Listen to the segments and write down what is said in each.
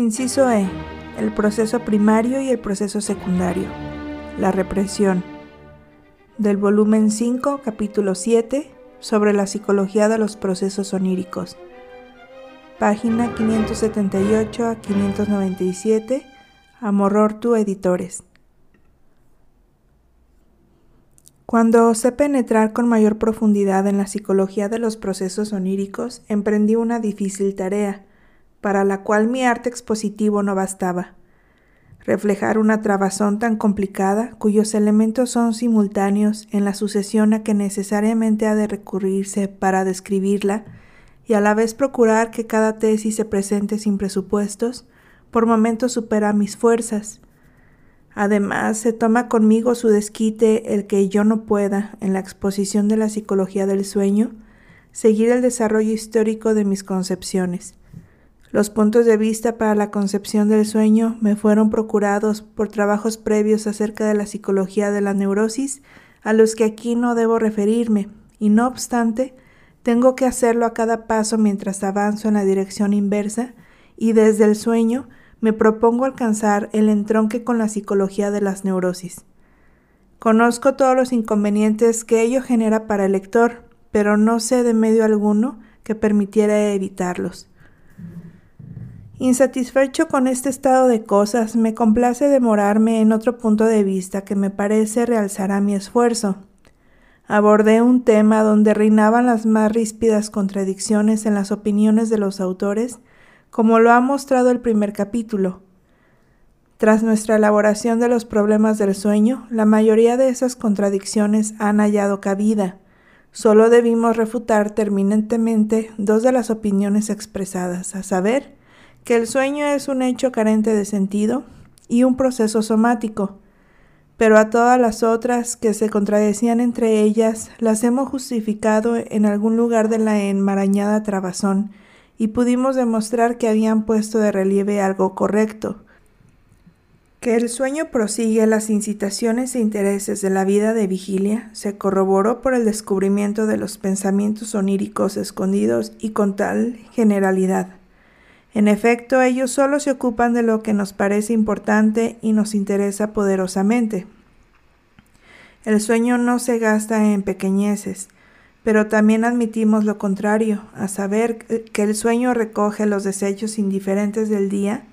Inciso E. El proceso primario y el proceso secundario. La represión. Del volumen 5, capítulo 7, sobre la psicología de los procesos oníricos. Página 578 a 597. Amorortu Editores. Cuando osé penetrar con mayor profundidad en la psicología de los procesos oníricos, emprendí una difícil tarea para la cual mi arte expositivo no bastaba. Reflejar una trabazón tan complicada, cuyos elementos son simultáneos en la sucesión a que necesariamente ha de recurrirse para describirla, y a la vez procurar que cada tesis se presente sin presupuestos, por momentos supera mis fuerzas. Además, se toma conmigo su desquite el que yo no pueda, en la exposición de la psicología del sueño, seguir el desarrollo histórico de mis concepciones. Los puntos de vista para la concepción del sueño me fueron procurados por trabajos previos acerca de la psicología de la neurosis, a los que aquí no debo referirme, y no obstante, tengo que hacerlo a cada paso mientras avanzo en la dirección inversa, y desde el sueño me propongo alcanzar el entronque con la psicología de las neurosis. Conozco todos los inconvenientes que ello genera para el lector, pero no sé de medio alguno que permitiera evitarlos. Insatisfecho con este estado de cosas, me complace demorarme en otro punto de vista que me parece realzará mi esfuerzo. Abordé un tema donde reinaban las más ríspidas contradicciones en las opiniones de los autores, como lo ha mostrado el primer capítulo. Tras nuestra elaboración de los problemas del sueño, la mayoría de esas contradicciones han hallado cabida. Solo debimos refutar terminantemente dos de las opiniones expresadas, a saber, que el sueño es un hecho carente de sentido y un proceso somático, pero a todas las otras que se contradecían entre ellas las hemos justificado en algún lugar de la enmarañada trabazón y pudimos demostrar que habían puesto de relieve algo correcto, que el sueño prosigue las incitaciones e intereses de la vida de vigilia se corroboró por el descubrimiento de los pensamientos oníricos escondidos y con tal generalidad en efecto, ellos solo se ocupan de lo que nos parece importante y nos interesa poderosamente. El sueño no se gasta en pequeñeces, pero también admitimos lo contrario, a saber que el sueño recoge los desechos indiferentes del día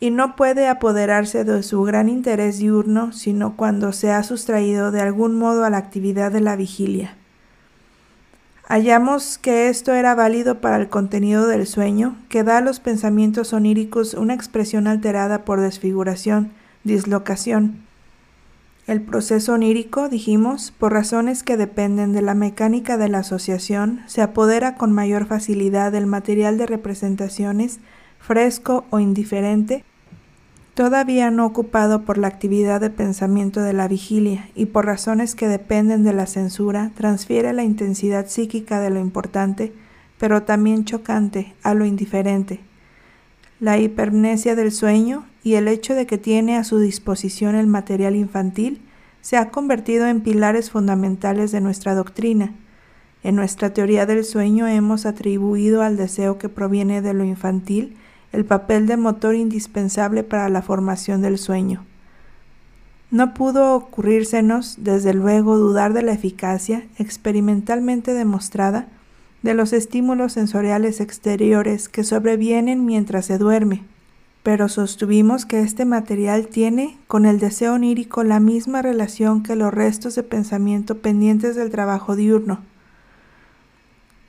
y no puede apoderarse de su gran interés diurno sino cuando se ha sustraído de algún modo a la actividad de la vigilia. Hallamos que esto era válido para el contenido del sueño, que da a los pensamientos oníricos una expresión alterada por desfiguración, dislocación. El proceso onírico, dijimos, por razones que dependen de la mecánica de la asociación, se apodera con mayor facilidad del material de representaciones, fresco o indiferente, todavía no ocupado por la actividad de pensamiento de la vigilia y por razones que dependen de la censura, transfiere la intensidad psíquica de lo importante, pero también chocante, a lo indiferente. La hipermnesia del sueño y el hecho de que tiene a su disposición el material infantil se ha convertido en pilares fundamentales de nuestra doctrina. En nuestra teoría del sueño hemos atribuido al deseo que proviene de lo infantil el papel de motor indispensable para la formación del sueño. No pudo ocurrírsenos, desde luego, dudar de la eficacia, experimentalmente demostrada, de los estímulos sensoriales exteriores que sobrevienen mientras se duerme, pero sostuvimos que este material tiene con el deseo onírico la misma relación que los restos de pensamiento pendientes del trabajo diurno,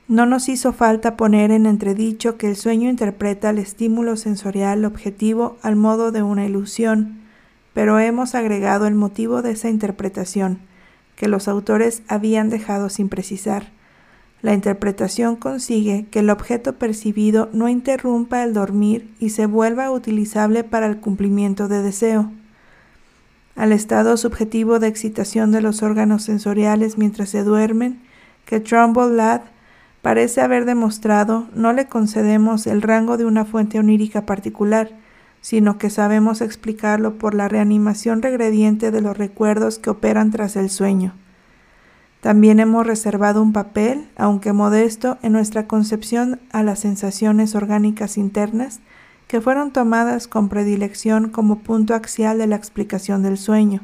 no nos hizo falta poner en entredicho que el sueño interpreta el estímulo sensorial objetivo al modo de una ilusión, pero hemos agregado el motivo de esa interpretación, que los autores habían dejado sin precisar. La interpretación consigue que el objeto percibido no interrumpa el dormir y se vuelva utilizable para el cumplimiento de deseo. Al estado subjetivo de excitación de los órganos sensoriales mientras se duermen, que Trumbull Ladd parece haber demostrado, no le concedemos el rango de una fuente onírica particular, sino que sabemos explicarlo por la reanimación regrediente de los recuerdos que operan tras el sueño. También hemos reservado un papel, aunque modesto, en nuestra concepción a las sensaciones orgánicas internas que fueron tomadas con predilección como punto axial de la explicación del sueño.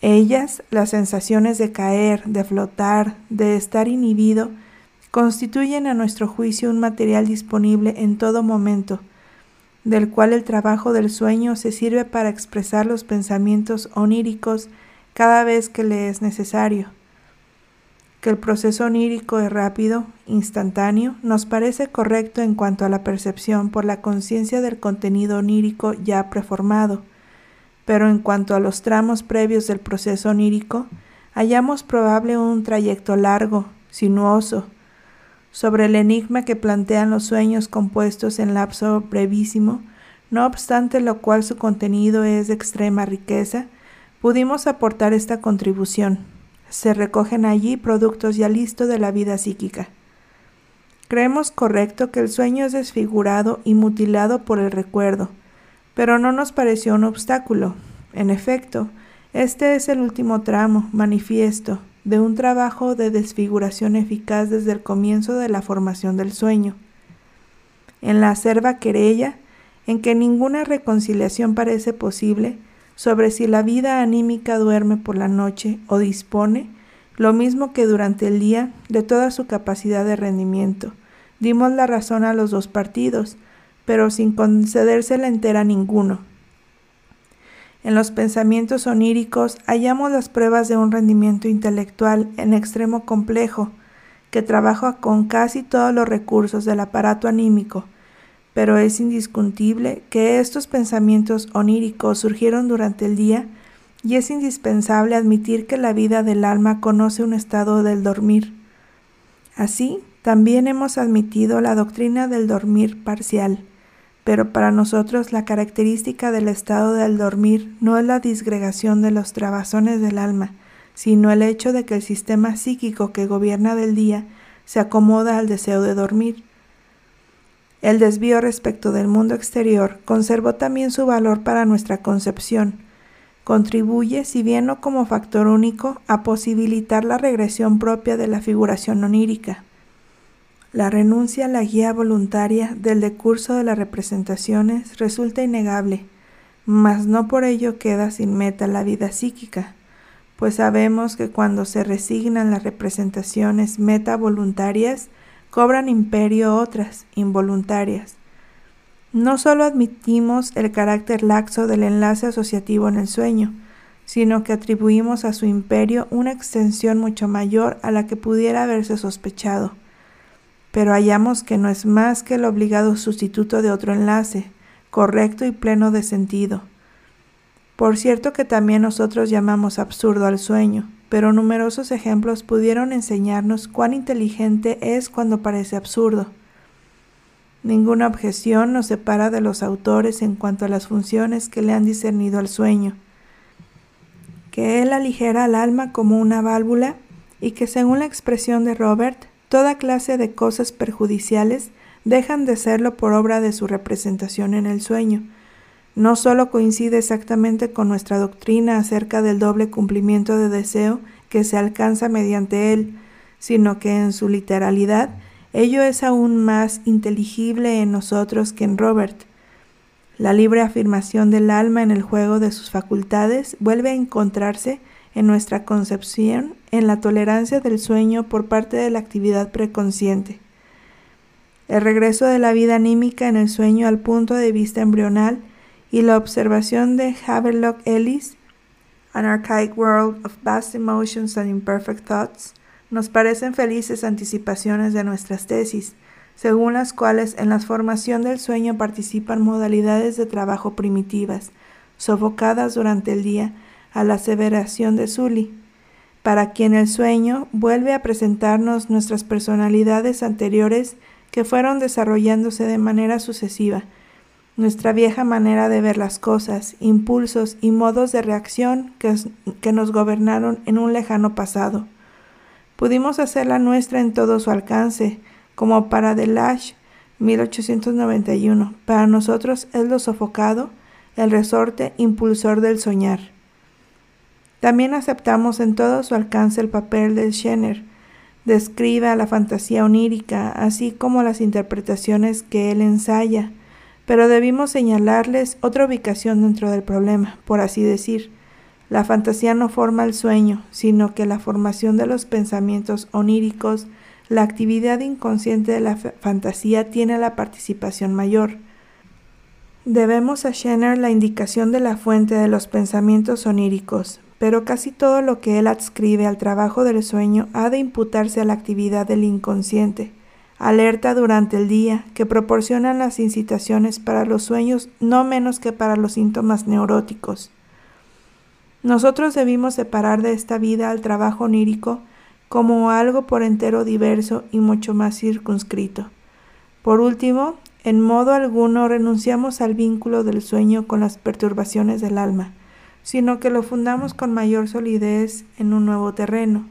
Ellas, las sensaciones de caer, de flotar, de estar inhibido, constituyen a nuestro juicio un material disponible en todo momento, del cual el trabajo del sueño se sirve para expresar los pensamientos oníricos cada vez que le es necesario. Que el proceso onírico es rápido, instantáneo, nos parece correcto en cuanto a la percepción por la conciencia del contenido onírico ya preformado, pero en cuanto a los tramos previos del proceso onírico, hallamos probable un trayecto largo, sinuoso, sobre el enigma que plantean los sueños compuestos en lapso brevísimo, no obstante lo cual su contenido es de extrema riqueza, pudimos aportar esta contribución se recogen allí productos ya listos de la vida psíquica. Creemos correcto que el sueño es desfigurado y mutilado por el recuerdo, pero no nos pareció un obstáculo. En efecto, este es el último tramo, manifiesto, de un trabajo de desfiguración eficaz desde el comienzo de la formación del sueño. En la acerba querella, en que ninguna reconciliación parece posible, sobre si la vida anímica duerme por la noche o dispone, lo mismo que durante el día, de toda su capacidad de rendimiento. Dimos la razón a los dos partidos, pero sin concedérsela entera a ninguno. En los pensamientos oníricos hallamos las pruebas de un rendimiento intelectual en extremo complejo, que trabaja con casi todos los recursos del aparato anímico, pero es indiscutible que estos pensamientos oníricos surgieron durante el día y es indispensable admitir que la vida del alma conoce un estado del dormir. Así, también hemos admitido la doctrina del dormir parcial, pero para nosotros la característica del estado del dormir no es la disgregación de los trabazones del alma, sino el hecho de que el sistema psíquico que gobierna del día se acomoda al deseo de dormir. El desvío respecto del mundo exterior conservó también su valor para nuestra concepción. Contribuye, si bien no como factor único, a posibilitar la regresión propia de la figuración onírica. La renuncia a la guía voluntaria del decurso de las representaciones resulta innegable, mas no por ello queda sin meta la vida psíquica, pues sabemos que cuando se resignan las representaciones meta voluntarias, cobran imperio otras, involuntarias. No solo admitimos el carácter laxo del enlace asociativo en el sueño, sino que atribuimos a su imperio una extensión mucho mayor a la que pudiera haberse sospechado. Pero hallamos que no es más que el obligado sustituto de otro enlace, correcto y pleno de sentido. Por cierto que también nosotros llamamos absurdo al sueño, pero numerosos ejemplos pudieron enseñarnos cuán inteligente es cuando parece absurdo. Ninguna objeción nos separa de los autores en cuanto a las funciones que le han discernido al sueño, que él aligera al alma como una válvula y que según la expresión de Robert, toda clase de cosas perjudiciales dejan de serlo por obra de su representación en el sueño, no solo coincide exactamente con nuestra doctrina acerca del doble cumplimiento de deseo que se alcanza mediante él, sino que en su literalidad ello es aún más inteligible en nosotros que en Robert. La libre afirmación del alma en el juego de sus facultades vuelve a encontrarse en nuestra concepción en la tolerancia del sueño por parte de la actividad preconsciente. El regreso de la vida anímica en el sueño al punto de vista embrional y la observación de Havelock Ellis, An Archaic World of Vast Emotions and Imperfect Thoughts, nos parecen felices anticipaciones de nuestras tesis, según las cuales en la formación del sueño participan modalidades de trabajo primitivas, sofocadas durante el día a la aseveración de Sully, para quien el sueño vuelve a presentarnos nuestras personalidades anteriores que fueron desarrollándose de manera sucesiva, nuestra vieja manera de ver las cosas, impulsos y modos de reacción que, que, nos gobernaron en un lejano pasado. Pudimos hacerla nuestra en todo su alcance, como para Delage 1891. Para nosotros es lo sofocado, el resorte impulsor del soñar. También aceptamos en todo su alcance el papel del Schenner, describe a la fantasía onírica, así como las interpretaciones que él ensaya, Pero debimos señalarles otra ubicación dentro del problema, por así decir. La fantasía no forma el sueño, sino que la formación de los pensamientos oníricos, la actividad inconsciente de la fantasía tiene la participación mayor. Debemos a Schenner la indicación de la fuente de los pensamientos oníricos, pero casi todo lo que él adscribe al trabajo del sueño ha de imputarse a la actividad del inconsciente, alerta durante el día, que proporcionan las incitaciones para los sueños no menos que para los síntomas neuróticos. Nosotros debimos separar de esta vida al trabajo onírico como algo por entero diverso y mucho más circunscrito. Por último, en modo alguno renunciamos al vínculo del sueño con las perturbaciones del alma, sino que lo fundamos con mayor solidez en un nuevo terreno.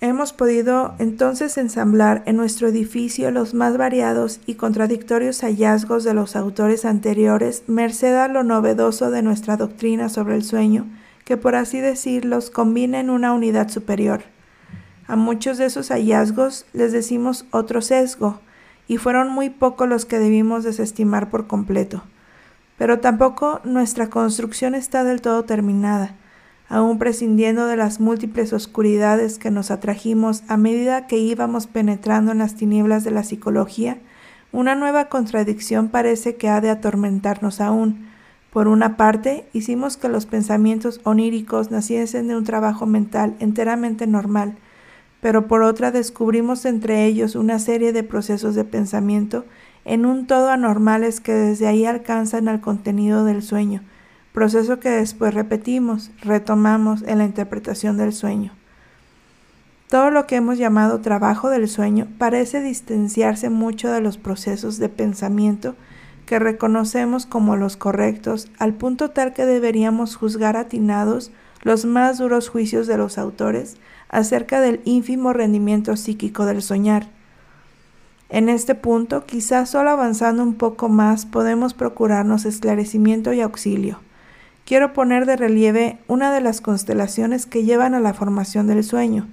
Hemos podido entonces ensamblar en nuestro edificio los más variados y contradictorios hallazgos de los autores anteriores, merced a lo novedoso de nuestra doctrina sobre el sueño, que por así decirlos combina en una unidad superior. A muchos de esos hallazgos les decimos otro sesgo, y fueron muy pocos los que debimos desestimar por completo. Pero tampoco nuestra construcción está del todo terminada, aún prescindiendo de las múltiples oscuridades que nos atrajimos a medida que íbamos penetrando en las tinieblas de la psicología, una nueva contradicción parece que ha de atormentarnos aún. Por una parte, hicimos que los pensamientos oníricos naciesen de un trabajo mental enteramente normal, pero por otra descubrimos entre ellos una serie de procesos de pensamiento en un todo anormales que desde ahí alcanzan al contenido del sueño, proceso que después repetimos, retomamos en la interpretación del sueño. Todo lo que hemos llamado trabajo del sueño parece distanciarse mucho de los procesos de pensamiento que reconocemos como los correctos, al punto tal que deberíamos juzgar atinados los más duros juicios de los autores acerca del ínfimo rendimiento psíquico del soñar. En este punto, quizás solo avanzando un poco más podemos procurarnos esclarecimiento y auxilio. Quiero poner de relieve una de las constelaciones que llevan a la formación del sueño.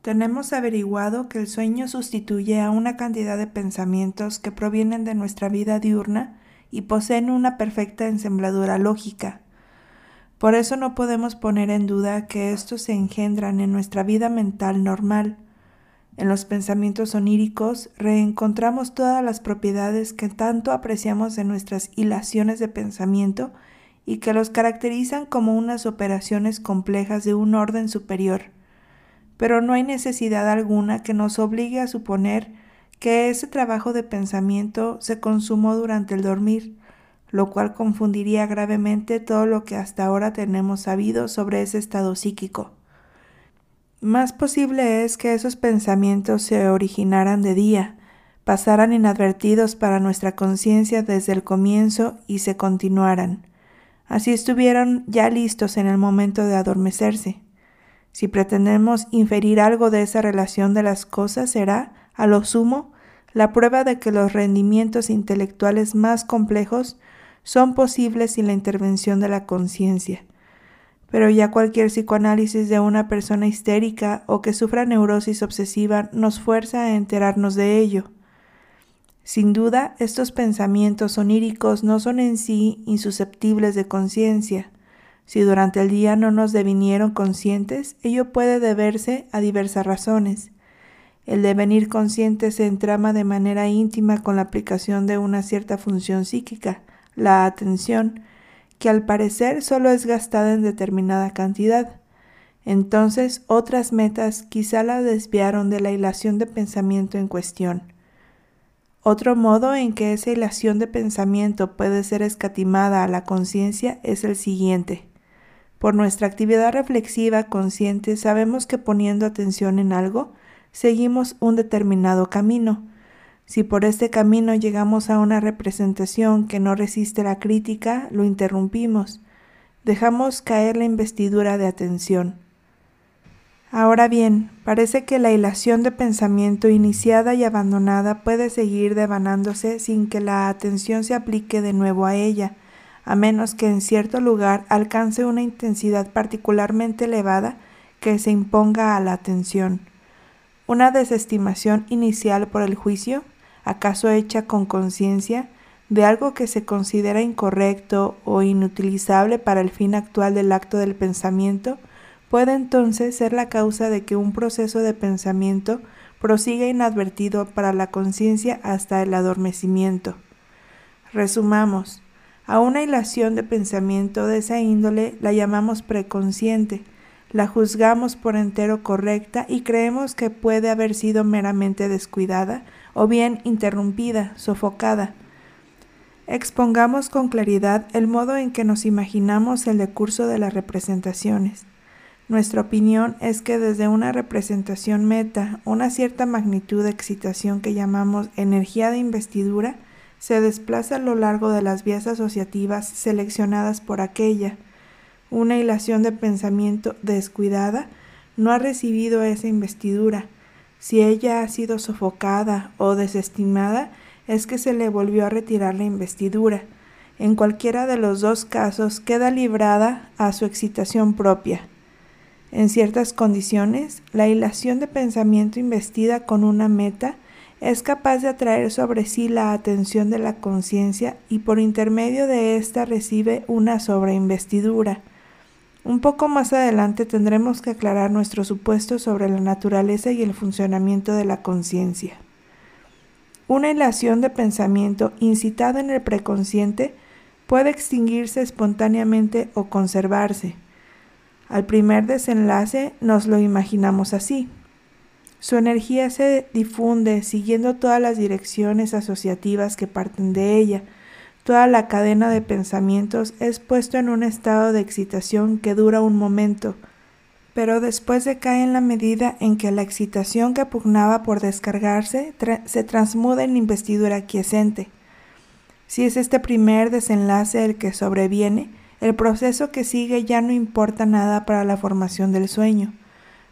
Tenemos averiguado que el sueño sustituye a una cantidad de pensamientos que provienen de nuestra vida diurna y poseen una perfecta ensambladura lógica. Por eso no podemos poner en duda que estos se engendran en nuestra vida mental normal. En los pensamientos oníricos reencontramos todas las propiedades que tanto apreciamos de nuestras hilaciones de pensamiento y que los caracterizan como unas operaciones complejas de un orden superior. Pero no hay necesidad alguna que nos obligue a suponer que ese trabajo de pensamiento se consumó durante el dormir, lo cual confundiría gravemente todo lo que hasta ahora tenemos sabido sobre ese estado psíquico. Más posible es que esos pensamientos se originaran de día, pasaran inadvertidos para nuestra conciencia desde el comienzo y se continuaran. Así estuvieron ya listos en el momento de adormecerse. Si pretendemos inferir algo de esa relación de las cosas será, a lo sumo, la prueba de que los rendimientos intelectuales más complejos son posibles sin la intervención de la conciencia. Pero ya cualquier psicoanálisis de una persona histérica o que sufra neurosis obsesiva nos fuerza a enterarnos de ello. Sin duda, estos pensamientos oníricos no son en sí insusceptibles de conciencia. Si durante el día no nos devinieron conscientes, ello puede deberse a diversas razones. El devenir consciente se entrama de manera íntima con la aplicación de una cierta función psíquica, la atención, que al parecer solo es gastada en determinada cantidad. Entonces otras metas quizá la desviaron de la hilación de pensamiento en cuestión. Otro modo en que esa hilación de pensamiento puede ser escatimada a la conciencia es el siguiente. Por nuestra actividad reflexiva consciente sabemos que poniendo atención en algo, seguimos un determinado camino, si por este camino llegamos a una representación que no resiste la crítica, lo interrumpimos, dejamos caer la investidura de atención. Ahora bien, parece que la hilación de pensamiento iniciada y abandonada puede seguir devanándose sin que la atención se aplique de nuevo a ella, a menos que en cierto lugar alcance una intensidad particularmente elevada que se imponga a la atención. Una desestimación inicial por el juicio acaso hecha con conciencia, de algo que se considera incorrecto o inutilizable para el fin actual del acto del pensamiento, puede entonces ser la causa de que un proceso de pensamiento prosiga inadvertido para la conciencia hasta el adormecimiento. Resumamos, a una hilación de pensamiento de esa índole la llamamos preconsciente, la juzgamos por entero correcta y creemos que puede haber sido meramente descuidada o bien interrumpida, sofocada. Expongamos con claridad el modo en que nos imaginamos el decurso de las representaciones. Nuestra opinión es que desde una representación meta, una cierta magnitud de excitación que llamamos energía de investidura, se desplaza a lo largo de las vías asociativas seleccionadas por aquella. Una hilación de pensamiento descuidada no ha recibido esa investidura. Si ella ha sido sofocada o desestimada, es que se le volvió a retirar la investidura. En cualquiera de los dos casos queda librada a su excitación propia. En ciertas condiciones, la hilación de pensamiento investida con una meta es capaz de atraer sobre sí la atención de la conciencia y por intermedio de ésta recibe una sobreinvestidura. Un poco más adelante tendremos que aclarar nuestro supuesto sobre la naturaleza y el funcionamiento de la conciencia. Una hilación de pensamiento incitada en el preconsciente puede extinguirse espontáneamente o conservarse. Al primer desenlace nos lo imaginamos así. Su energía se difunde siguiendo todas las direcciones asociativas que parten de ella. Toda la cadena de pensamientos es puesto en un estado de excitación que dura un momento, pero después decae en la medida en que la excitación que pugnaba por descargarse se transmuda en investidura quiescente. Si es este primer desenlace el que sobreviene, el proceso que sigue ya no importa nada para la formación del sueño,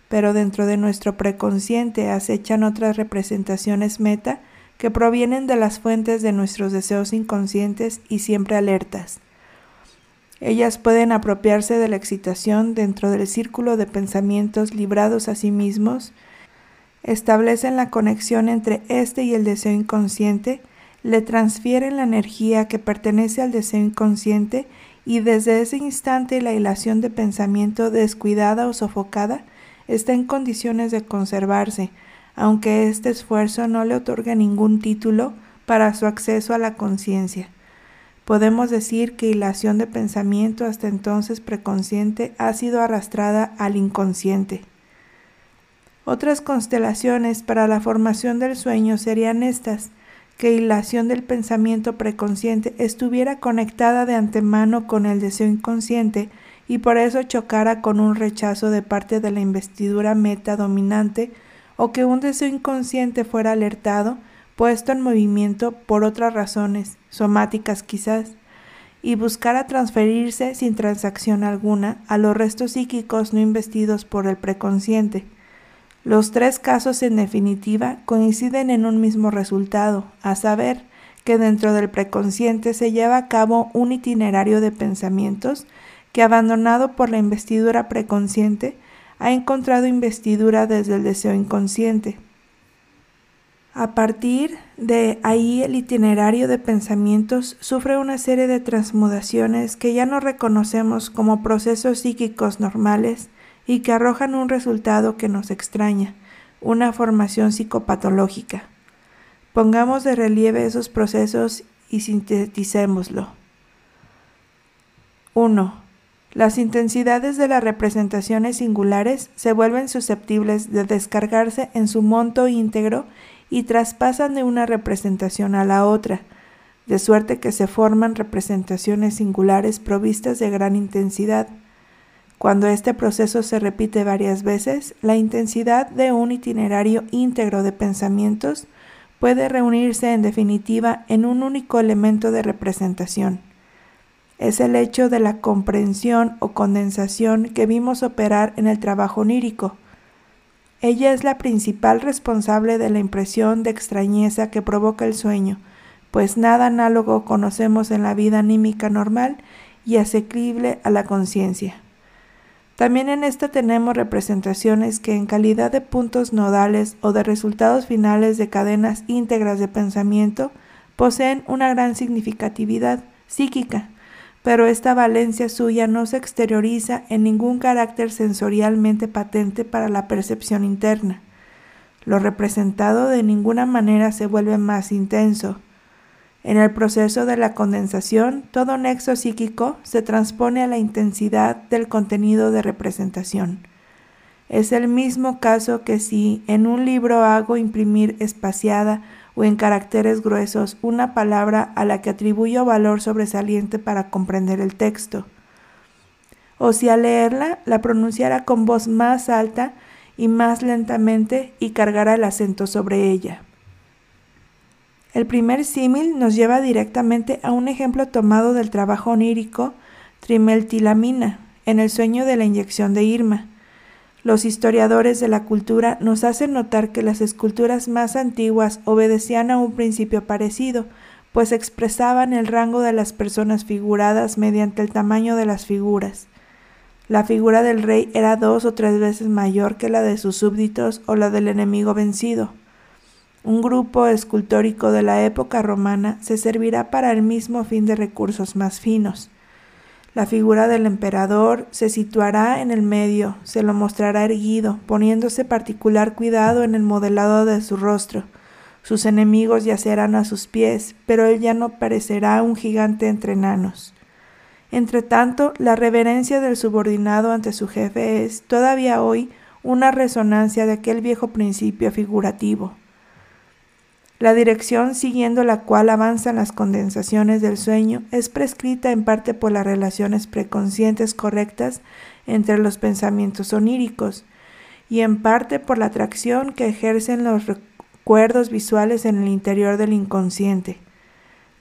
pero dentro de nuestro preconsciente acechan otras representaciones meta que provienen de las fuentes de nuestros deseos inconscientes y siempre alertas. Ellas pueden apropiarse de la excitación dentro del círculo de pensamientos librados a sí mismos, establecen la conexión entre este y el deseo inconsciente, le transfieren la energía que pertenece al deseo inconsciente y desde ese instante la hilación de pensamiento descuidada o sofocada está en condiciones de conservarse, aunque este esfuerzo no le otorgue ningún título para su acceso a la conciencia. Podemos decir que hilación de pensamiento hasta entonces preconsciente ha sido arrastrada al inconsciente. Otras constelaciones para la formación del sueño serían estas, que hilación del pensamiento preconsciente estuviera conectada de antemano con el deseo inconsciente y por eso chocara con un rechazo de parte de la investidura meta dominante o que un deseo inconsciente fuera alertado, puesto en movimiento por otras razones, somáticas quizás, y buscara transferirse sin transacción alguna a los restos psíquicos no investidos por el preconsciente. Los tres casos en definitiva coinciden en un mismo resultado, a saber, que dentro del preconsciente se lleva a cabo un itinerario de pensamientos que abandonado por la investidura preconsciente ha encontrado investidura desde el deseo inconsciente. A partir de ahí el itinerario de pensamientos sufre una serie de transmudaciones que ya no reconocemos como procesos psíquicos normales, y que arrojan un resultado que nos extraña, una formación psicopatológica. Pongamos de relieve esos procesos y sinteticémoslo. 1. Las intensidades de las representaciones singulares se vuelven susceptibles de descargarse en su monto íntegro y traspasan de una representación a la otra, de suerte que se forman representaciones singulares provistas de gran intensidad cuando este proceso se repite varias veces, la intensidad de un itinerario íntegro de pensamientos puede reunirse en definitiva en un único elemento de representación. Es el hecho de la comprensión o condensación que vimos operar en el trabajo onírico. Ella es la principal responsable de la impresión de extrañeza que provoca el sueño, pues nada análogo conocemos en la vida anímica normal y asequible a la conciencia. También en esta tenemos representaciones que en calidad de puntos nodales o de resultados finales de cadenas íntegras de pensamiento poseen una gran significatividad psíquica, pero esta valencia suya no se exterioriza en ningún carácter sensorialmente patente para la percepción interna. Lo representado de ninguna manera se vuelve más intenso, en el proceso de la condensación, todo nexo psíquico se transpone a la intensidad del contenido de representación. Es el mismo caso que si en un libro hago imprimir espaciada o en caracteres gruesos una palabra a la que atribuyo valor sobresaliente para comprender el texto, o si al leerla la pronunciara con voz más alta y más lentamente y cargara el acento sobre ella. El primer símil nos lleva directamente a un ejemplo tomado del trabajo onírico trimeltilamina en el sueño de la inyección de Irma. Los historiadores de la cultura nos hacen notar que las esculturas más antiguas obedecían a un principio parecido, pues expresaban el rango de las personas figuradas mediante el tamaño de las figuras. La figura del rey era dos o tres veces mayor que la de sus súbditos o la del enemigo vencido. Un grupo escultórico de la época romana se servirá para el mismo fin de recursos más finos. La figura del emperador se situará en el medio, se lo mostrará erguido, poniéndose particular cuidado en el modelado de su rostro. Sus enemigos yacerán a sus pies, pero él ya no parecerá un gigante entre enanos. Entretanto, la reverencia del subordinado ante su jefe es, todavía hoy, una resonancia de aquel viejo principio figurativo. La dirección siguiendo la cual avanzan las condensaciones del sueño es prescrita en parte por las relaciones preconscientes correctas entre los pensamientos oníricos y en parte por la atracción que ejercen los recuerdos visuales en el interior del inconsciente.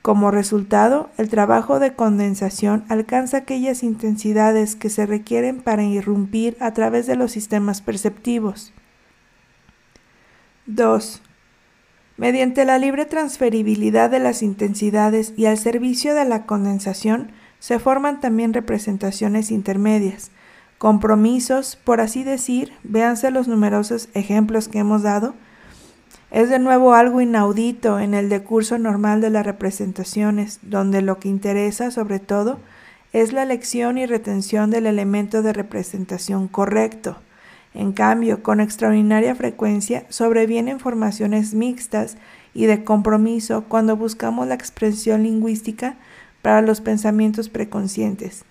Como resultado, el trabajo de condensación alcanza aquellas intensidades que se requieren para irrumpir a través de los sistemas perceptivos. 2. Mediante la libre transferibilidad de las intensidades y al servicio de la condensación, se forman también representaciones intermedias, compromisos, por así decir, véanse los numerosos ejemplos que hemos dado, es de nuevo algo inaudito en el decurso normal de las representaciones, donde lo que interesa sobre todo es la elección y retención del elemento de representación correcto, en cambio, con extraordinaria frecuencia sobrevienen formaciones mixtas y de compromiso cuando buscamos la expresión lingüística para los pensamientos preconscientes,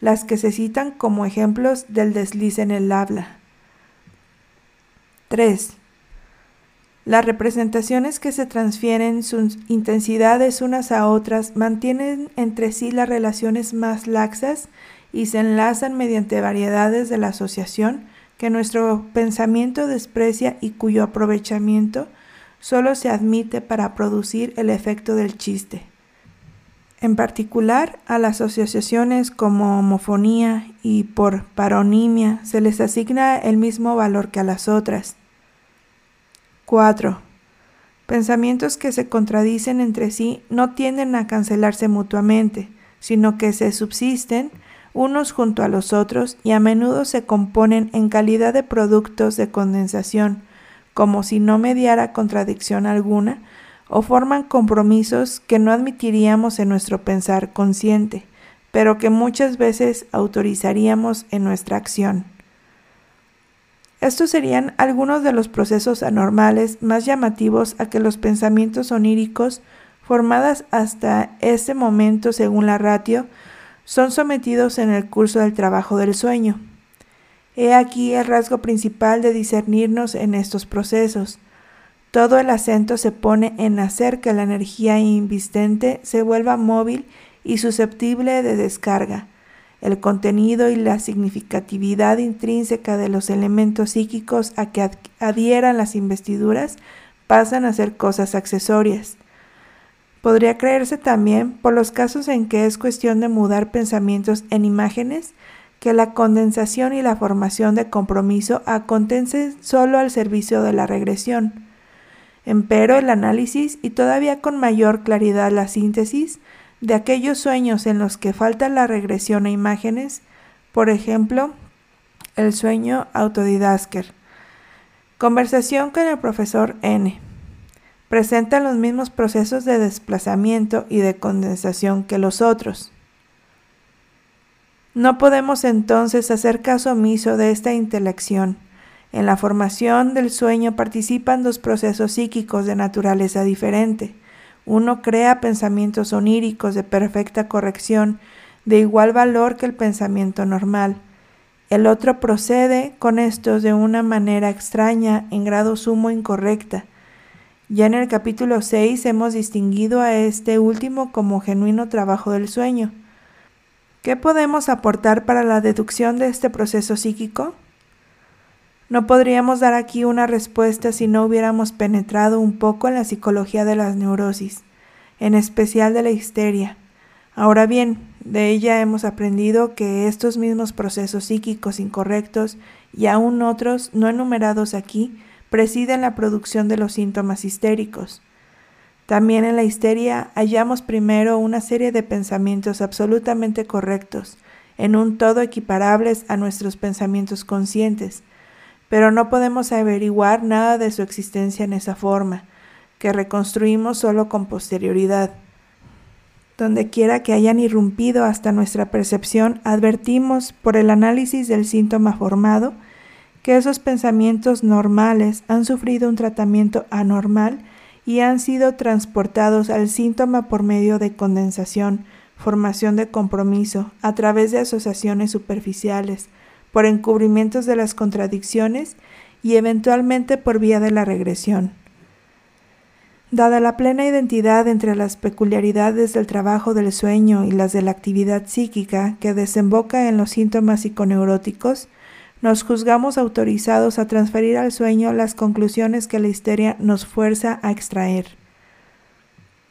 las que se citan como ejemplos del desliz en el habla. 3. Las representaciones que se transfieren sus intensidades unas a otras mantienen entre sí las relaciones más laxas y se enlazan mediante variedades de la asociación que nuestro pensamiento desprecia y cuyo aprovechamiento solo se admite para producir el efecto del chiste. En particular, a las asociaciones como homofonía y por paronimia se les asigna el mismo valor que a las otras. 4. Pensamientos que se contradicen entre sí no tienden a cancelarse mutuamente, sino que se subsisten unos junto a los otros y a menudo se componen en calidad de productos de condensación, como si no mediara contradicción alguna, o forman compromisos que no admitiríamos en nuestro pensar consciente, pero que muchas veces autorizaríamos en nuestra acción. Estos serían algunos de los procesos anormales más llamativos a que los pensamientos oníricos, formadas hasta ese momento según la ratio, son sometidos en el curso del trabajo del sueño. He aquí el rasgo principal de discernirnos en estos procesos. Todo el acento se pone en hacer que la energía invistente se vuelva móvil y susceptible de descarga. El contenido y la significatividad intrínseca de los elementos psíquicos a que adhieran las investiduras pasan a ser cosas accesorias. Podría creerse también, por los casos en que es cuestión de mudar pensamientos en imágenes, que la condensación y la formación de compromiso acontencen solo al servicio de la regresión. Empero el análisis y todavía con mayor claridad la síntesis de aquellos sueños en los que falta la regresión a imágenes, por ejemplo, El sueño autodidasker. Conversación con el profesor N. Presenta los mismos procesos de desplazamiento y de condensación que los otros. No podemos entonces hacer caso omiso de esta intelección. En la formación del sueño participan dos procesos psíquicos de naturaleza diferente. Uno crea pensamientos oníricos de perfecta corrección, de igual valor que el pensamiento normal el otro procede con estos de una manera extraña, en grado sumo incorrecta. Ya en el capítulo 6 hemos distinguido a este último como genuino trabajo del sueño. ¿Qué podemos aportar para la deducción de este proceso psíquico? No podríamos dar aquí una respuesta si no hubiéramos penetrado un poco en la psicología de las neurosis, en especial de la histeria. Ahora bien, de ella hemos aprendido que estos mismos procesos psíquicos incorrectos y aún otros no enumerados aquí presiden la producción de los síntomas histéricos. También en la histeria hallamos primero una serie de pensamientos absolutamente correctos, en un todo equiparables a nuestros pensamientos conscientes, pero no podemos averiguar nada de su existencia en esa forma, que reconstruimos solo con posterioridad. Donde quiera que hayan irrumpido hasta nuestra percepción, advertimos por el análisis del síntoma formado que esos pensamientos normales han sufrido un tratamiento anormal y han sido transportados al síntoma por medio de condensación, formación de compromiso, a través de asociaciones superficiales, por encubrimientos de las contradicciones y eventualmente por vía de la regresión. Dada la plena identidad entre las peculiaridades del trabajo del sueño y las de la actividad psíquica que desemboca en los síntomas psiconeuróticos, nos juzgamos autorizados a transferir al sueño las conclusiones que la histeria nos fuerza a extraer.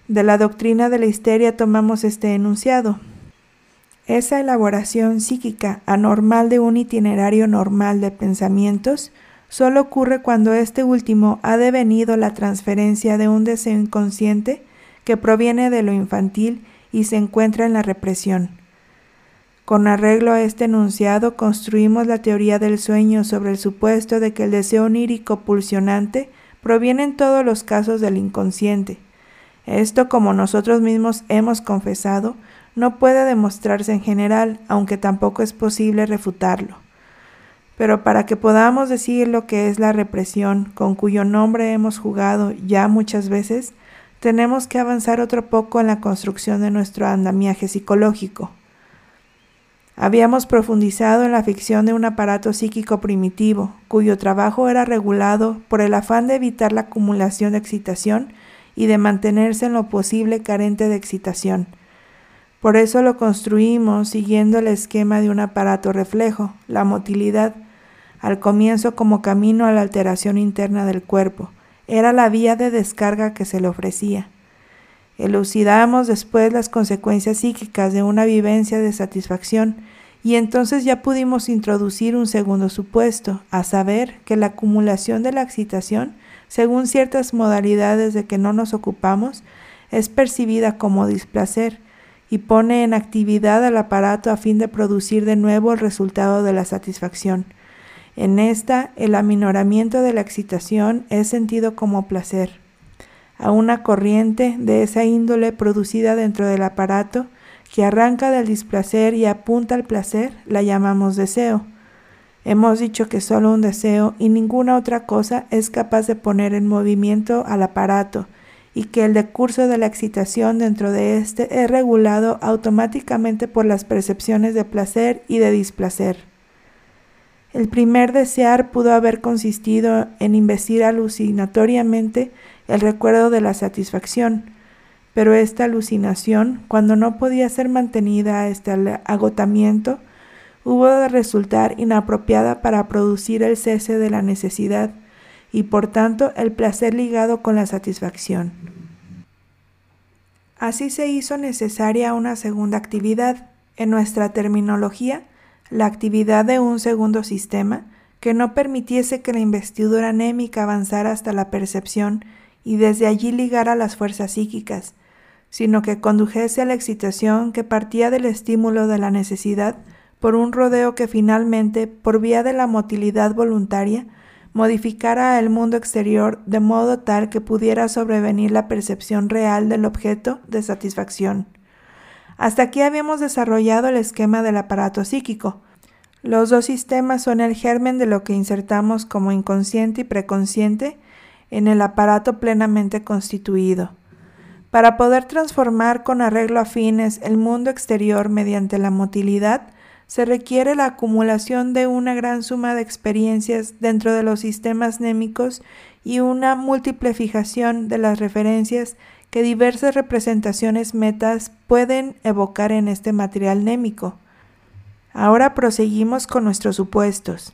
De la doctrina de la histeria tomamos este enunciado. Esa elaboración psíquica anormal de un itinerario normal de pensamientos solo ocurre cuando este último ha devenido la transferencia de un deseo inconsciente que proviene de lo infantil y se encuentra en la represión. Con arreglo a este enunciado construimos la teoría del sueño sobre el supuesto de que el deseo onírico pulsionante proviene en todos los casos del inconsciente. Esto, como nosotros mismos hemos confesado, no puede demostrarse en general, aunque tampoco es posible refutarlo. Pero para que podamos decir lo que es la represión, con cuyo nombre hemos jugado ya muchas veces, tenemos que avanzar otro poco en la construcción de nuestro andamiaje psicológico. Habíamos profundizado en la ficción de un aparato psíquico primitivo, cuyo trabajo era regulado por el afán de evitar la acumulación de excitación y de mantenerse en lo posible carente de excitación. Por eso lo construimos siguiendo el esquema de un aparato reflejo, la motilidad, al comienzo como camino a la alteración interna del cuerpo. Era la vía de descarga que se le ofrecía. Elucidamos después las consecuencias psíquicas de una vivencia de satisfacción y entonces ya pudimos introducir un segundo supuesto, a saber que la acumulación de la excitación, según ciertas modalidades de que no nos ocupamos, es percibida como displacer y pone en actividad al aparato a fin de producir de nuevo el resultado de la satisfacción. En esta, el aminoramiento de la excitación es sentido como placer. A una corriente de esa índole producida dentro del aparato, que arranca del displacer y apunta al placer, la llamamos deseo. Hemos dicho que solo un deseo y ninguna otra cosa es capaz de poner en movimiento al aparato, y que el decurso de la excitación dentro de éste es regulado automáticamente por las percepciones de placer y de displacer. El primer desear pudo haber consistido en investir alucinatoriamente el recuerdo de la satisfacción, pero esta alucinación, cuando no podía ser mantenida hasta el agotamiento, hubo de resultar inapropiada para producir el cese de la necesidad y por tanto el placer ligado con la satisfacción. Así se hizo necesaria una segunda actividad. En nuestra terminología, la actividad de un segundo sistema que no permitiese que la investidura anémica avanzara hasta la percepción y desde allí ligara las fuerzas psíquicas, sino que condujese a la excitación que partía del estímulo de la necesidad por un rodeo que finalmente, por vía de la motilidad voluntaria, modificara el mundo exterior de modo tal que pudiera sobrevenir la percepción real del objeto de satisfacción. Hasta aquí habíamos desarrollado el esquema del aparato psíquico. Los dos sistemas son el germen de lo que insertamos como inconsciente y preconsciente en el aparato plenamente constituido. Para poder transformar con arreglo a fines el mundo exterior mediante la motilidad, se requiere la acumulación de una gran suma de experiencias dentro de los sistemas némicos y una múltiple fijación de las referencias que diversas representaciones metas pueden evocar en este material némico. Ahora proseguimos con nuestros supuestos.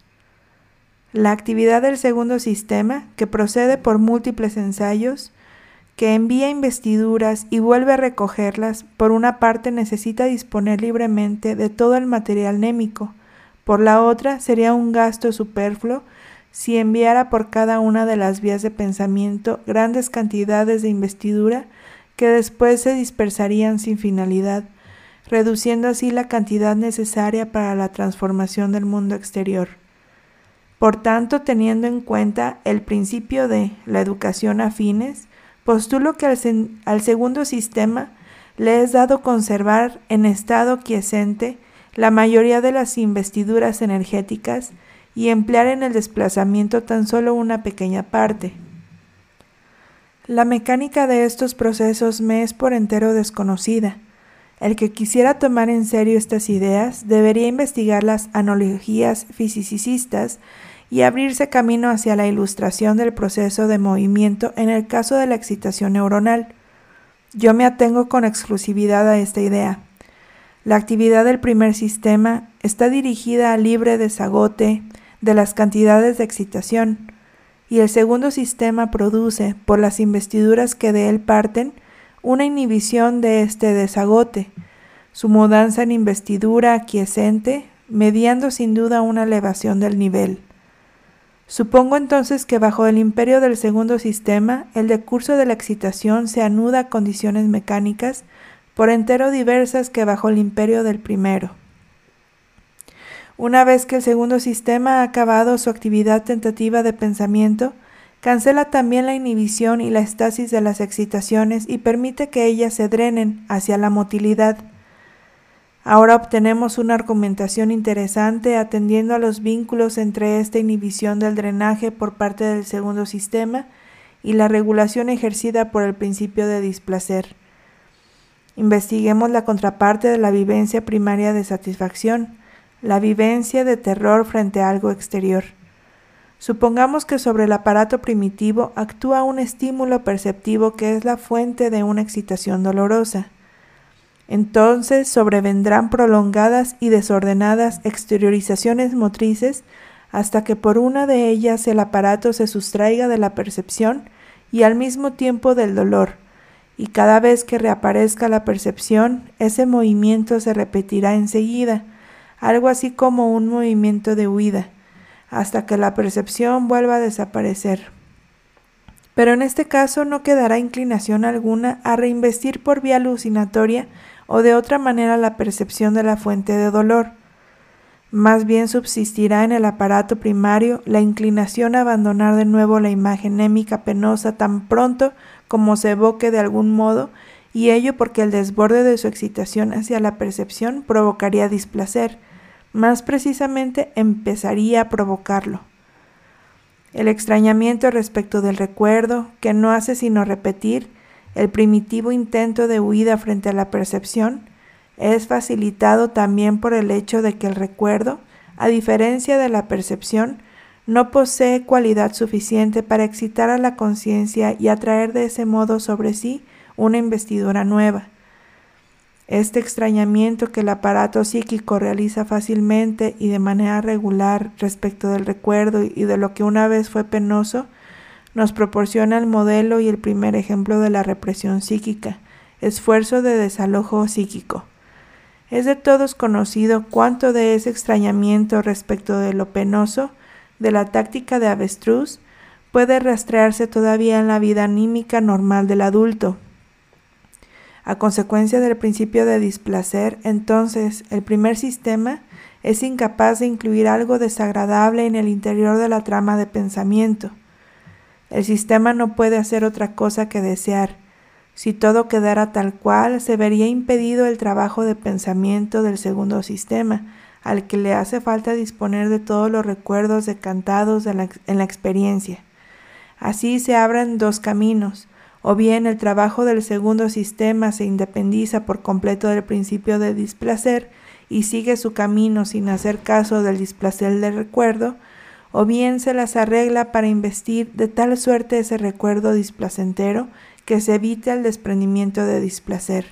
La actividad del segundo sistema, que procede por múltiples ensayos, que envía investiduras y vuelve a recogerlas, por una parte necesita disponer libremente de todo el material némico, por la otra sería un gasto superfluo si enviara por cada una de las vías de pensamiento grandes cantidades de investidura que después se dispersarían sin finalidad, reduciendo así la cantidad necesaria para la transformación del mundo exterior. Por tanto, teniendo en cuenta el principio de la educación a fines, Postulo que al, segundo sistema le es dado conservar en estado quiescente la mayoría de las investiduras energéticas y emplear en el desplazamiento tan solo una pequeña parte. La mecánica de estos procesos me es por entero desconocida. El que quisiera tomar en serio estas ideas debería investigar las analogías fisicistas y abrirse camino hacia la ilustración del proceso de movimiento en el caso de la excitación neuronal. Yo me atengo con exclusividad a esta idea. La actividad del primer sistema está dirigida al libre desagote de las cantidades de excitación, y el segundo sistema produce, por las investiduras que de él parten, una inhibición de este desagote, su mudanza en investidura aquiescente, mediando sin duda una elevación del nivel. Supongo entonces que bajo el imperio del segundo sistema, el decurso de la excitación se anuda a condiciones mecánicas por entero diversas que bajo el imperio del primero. Una vez que el segundo sistema ha acabado su actividad tentativa de pensamiento, cancela también la inhibición y la estasis de las excitaciones y permite que ellas se drenen hacia la motilidad, Ahora obtenemos una argumentación interesante atendiendo a los vínculos entre esta inhibición del drenaje por parte del segundo sistema y la regulación ejercida por el principio de displacer. Investiguemos la contraparte de la vivencia primaria de satisfacción, la vivencia de terror frente a algo exterior. Supongamos que sobre el aparato primitivo actúa un estímulo perceptivo que es la fuente de una excitación dolorosa. Entonces sobrevendrán prolongadas y desordenadas exteriorizaciones motrices hasta que por una de ellas el aparato se sustraiga de la percepción y al mismo tiempo del dolor, y cada vez que reaparezca la percepción, ese movimiento se repetirá enseguida, algo así como un movimiento de huida, hasta que la percepción vuelva a desaparecer. Pero en este caso no quedará inclinación alguna a reinvestir por vía alucinatoria o de otra manera la percepción de la fuente de dolor. Más bien subsistirá en el aparato primario la inclinación a abandonar de nuevo la imagen némica penosa tan pronto como se evoque de algún modo, y ello porque el desborde de su excitación hacia la percepción provocaría displacer, más precisamente empezaría a provocarlo. El extrañamiento respecto del recuerdo, que no hace sino repetir, el primitivo intento de huida frente a la percepción es facilitado también por el hecho de que el recuerdo, a diferencia de la percepción, no posee cualidad suficiente para excitar a la conciencia y atraer de ese modo sobre sí una investidura nueva. Este extrañamiento que el aparato psíquico realiza fácilmente y de manera regular respecto del recuerdo y de lo que una vez fue penoso, nos proporciona el modelo y el primer ejemplo de la represión psíquica, esfuerzo de desalojo psíquico. Es de todos conocido cuánto de ese extrañamiento respecto de lo penoso, de la táctica de avestruz, puede rastrearse todavía en la vida anímica normal del adulto. A consecuencia del principio de displacer, entonces el primer sistema es incapaz de incluir algo desagradable en el interior de la trama de pensamiento. El sistema no puede hacer otra cosa que desear. Si todo quedara tal cual, se vería impedido el trabajo de pensamiento del segundo sistema, al que le hace falta disponer de todos los recuerdos decantados en la experiencia. Así se abren dos caminos, o bien el trabajo del segundo sistema se independiza por completo del principio de displacer y sigue su camino sin hacer caso del displacer del recuerdo, o bien se las arregla para investir de tal suerte ese recuerdo displacentero que se evite el desprendimiento de displacer.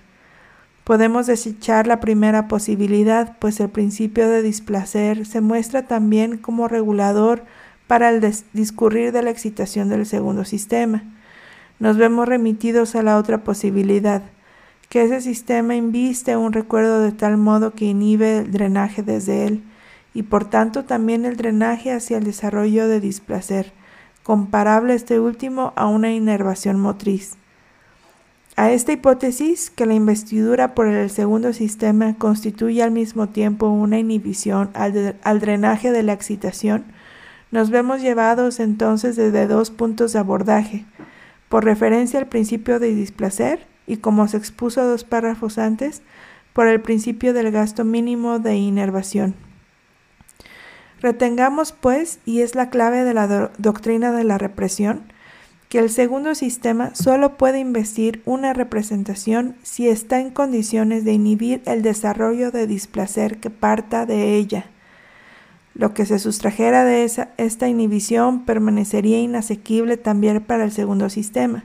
Podemos desechar la primera posibilidad, pues el principio de displacer se muestra también como regulador para el discurrir de la excitación del segundo sistema nos vemos remitidos a la otra posibilidad, que ese sistema inviste un recuerdo de tal modo que inhibe el drenaje desde él, y por tanto también el drenaje hacia el desarrollo de displacer, comparable este último a una inervación motriz. A esta hipótesis, que la investidura por el segundo sistema constituye al mismo tiempo una inhibición al, al drenaje de la excitación, nos vemos llevados entonces desde dos puntos de abordaje, por referencia al principio de displacer y como se expuso dos párrafos antes, por el principio del gasto mínimo de inervación. Retengamos, pues, y es la clave de la doctrina de la represión, que el segundo sistema solo puede investir una representación si está en condiciones de inhibir el desarrollo de displacer que parta de ella lo que se sustrajera de esa, esta inhibición permanecería inasequible también para el segundo sistema.